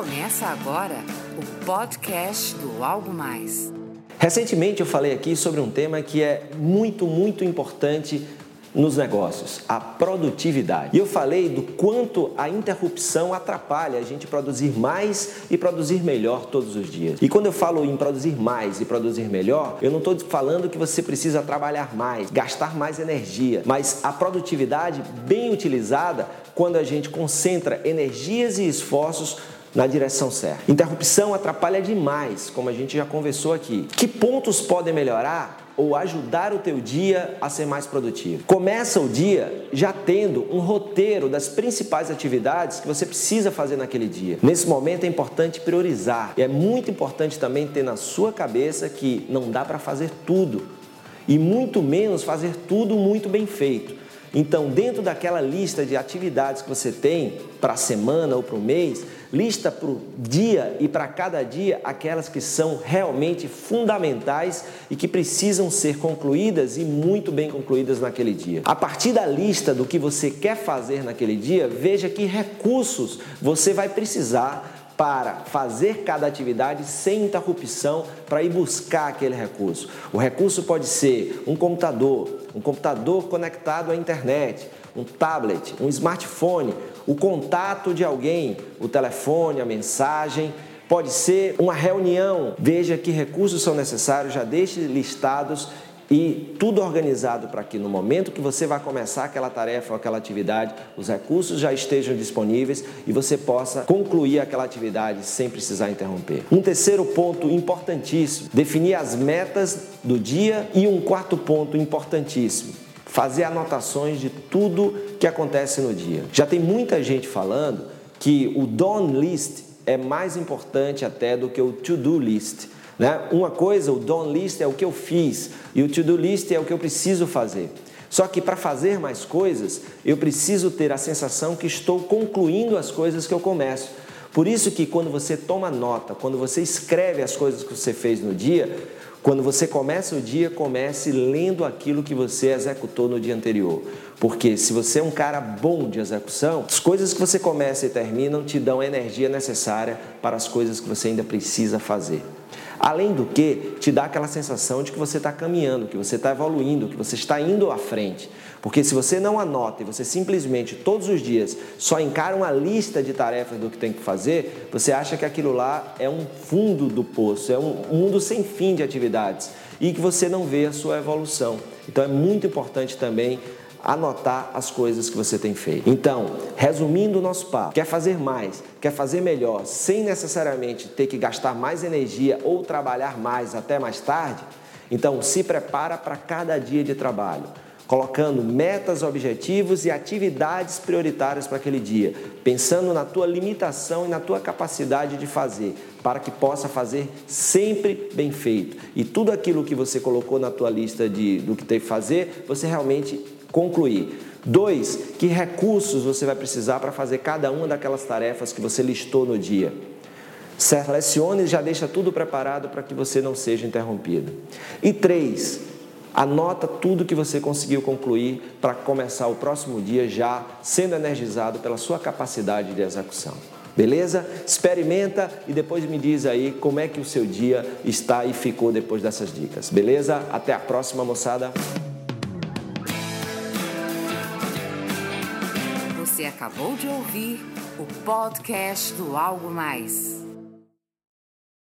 Começa agora o podcast do Algo Mais. Recentemente eu falei aqui sobre um tema que é muito, muito importante nos negócios, a produtividade. E eu falei do quanto a interrupção atrapalha a gente produzir mais e produzir melhor todos os dias. E quando eu falo em produzir mais e produzir melhor, eu não estou falando que você precisa trabalhar mais, gastar mais energia, mas a produtividade bem utilizada quando a gente concentra energias e esforços na direção certa. Interrupção atrapalha demais, como a gente já conversou aqui. Que pontos podem melhorar ou ajudar o teu dia a ser mais produtivo? Começa o dia já tendo um roteiro das principais atividades que você precisa fazer naquele dia. Nesse momento é importante priorizar. E é muito importante também ter na sua cabeça que não dá para fazer tudo e muito menos fazer tudo muito bem feito. Então, dentro daquela lista de atividades que você tem para a semana ou para o mês, lista para o dia e para cada dia aquelas que são realmente fundamentais e que precisam ser concluídas e muito bem concluídas naquele dia. A partir da lista do que você quer fazer naquele dia, veja que recursos você vai precisar para fazer cada atividade sem interrupção para ir buscar aquele recurso. O recurso pode ser um computador, um computador conectado à internet, um tablet, um smartphone, o contato de alguém, o telefone, a mensagem. Pode ser uma reunião. Veja que recursos são necessários, já deixe listados e tudo organizado para que no momento que você vai começar aquela tarefa ou aquela atividade, os recursos já estejam disponíveis e você possa concluir aquela atividade sem precisar interromper. Um terceiro ponto importantíssimo, definir as metas do dia e um quarto ponto importantíssimo, fazer anotações de tudo que acontece no dia. Já tem muita gente falando que o done list é mais importante até do que o to-do list. Né? Uma coisa, o done list é o que eu fiz e o to-do list é o que eu preciso fazer. Só que para fazer mais coisas, eu preciso ter a sensação que estou concluindo as coisas que eu começo. Por isso que quando você toma nota, quando você escreve as coisas que você fez no dia, quando você começa o dia, comece lendo aquilo que você executou no dia anterior. Porque se você é um cara bom de execução, as coisas que você começa e terminam te dão a energia necessária para as coisas que você ainda precisa fazer. Além do que, te dá aquela sensação de que você está caminhando, que você está evoluindo, que você está indo à frente. Porque se você não anota e você simplesmente todos os dias só encara uma lista de tarefas do que tem que fazer, você acha que aquilo lá é um fundo do poço, é um mundo sem fim de atividades e que você não vê a sua evolução. Então é muito importante também anotar as coisas que você tem feito. Então, resumindo o nosso papo, quer fazer mais, quer fazer melhor, sem necessariamente ter que gastar mais energia ou trabalhar mais até mais tarde? Então, se prepara para cada dia de trabalho colocando metas, objetivos e atividades prioritárias para aquele dia, pensando na tua limitação e na tua capacidade de fazer, para que possa fazer sempre bem feito. E tudo aquilo que você colocou na tua lista de, do que tem que fazer, você realmente concluir. Dois, que recursos você vai precisar para fazer cada uma daquelas tarefas que você listou no dia. Selecione e já deixa tudo preparado para que você não seja interrompido. E três, anota tudo que você conseguiu concluir para começar o próximo dia já sendo energizado pela sua capacidade de execução. Beleza? Experimenta e depois me diz aí como é que o seu dia está e ficou depois dessas dicas. Beleza? Até a próxima, moçada. Você acabou de ouvir o podcast do Algo Mais.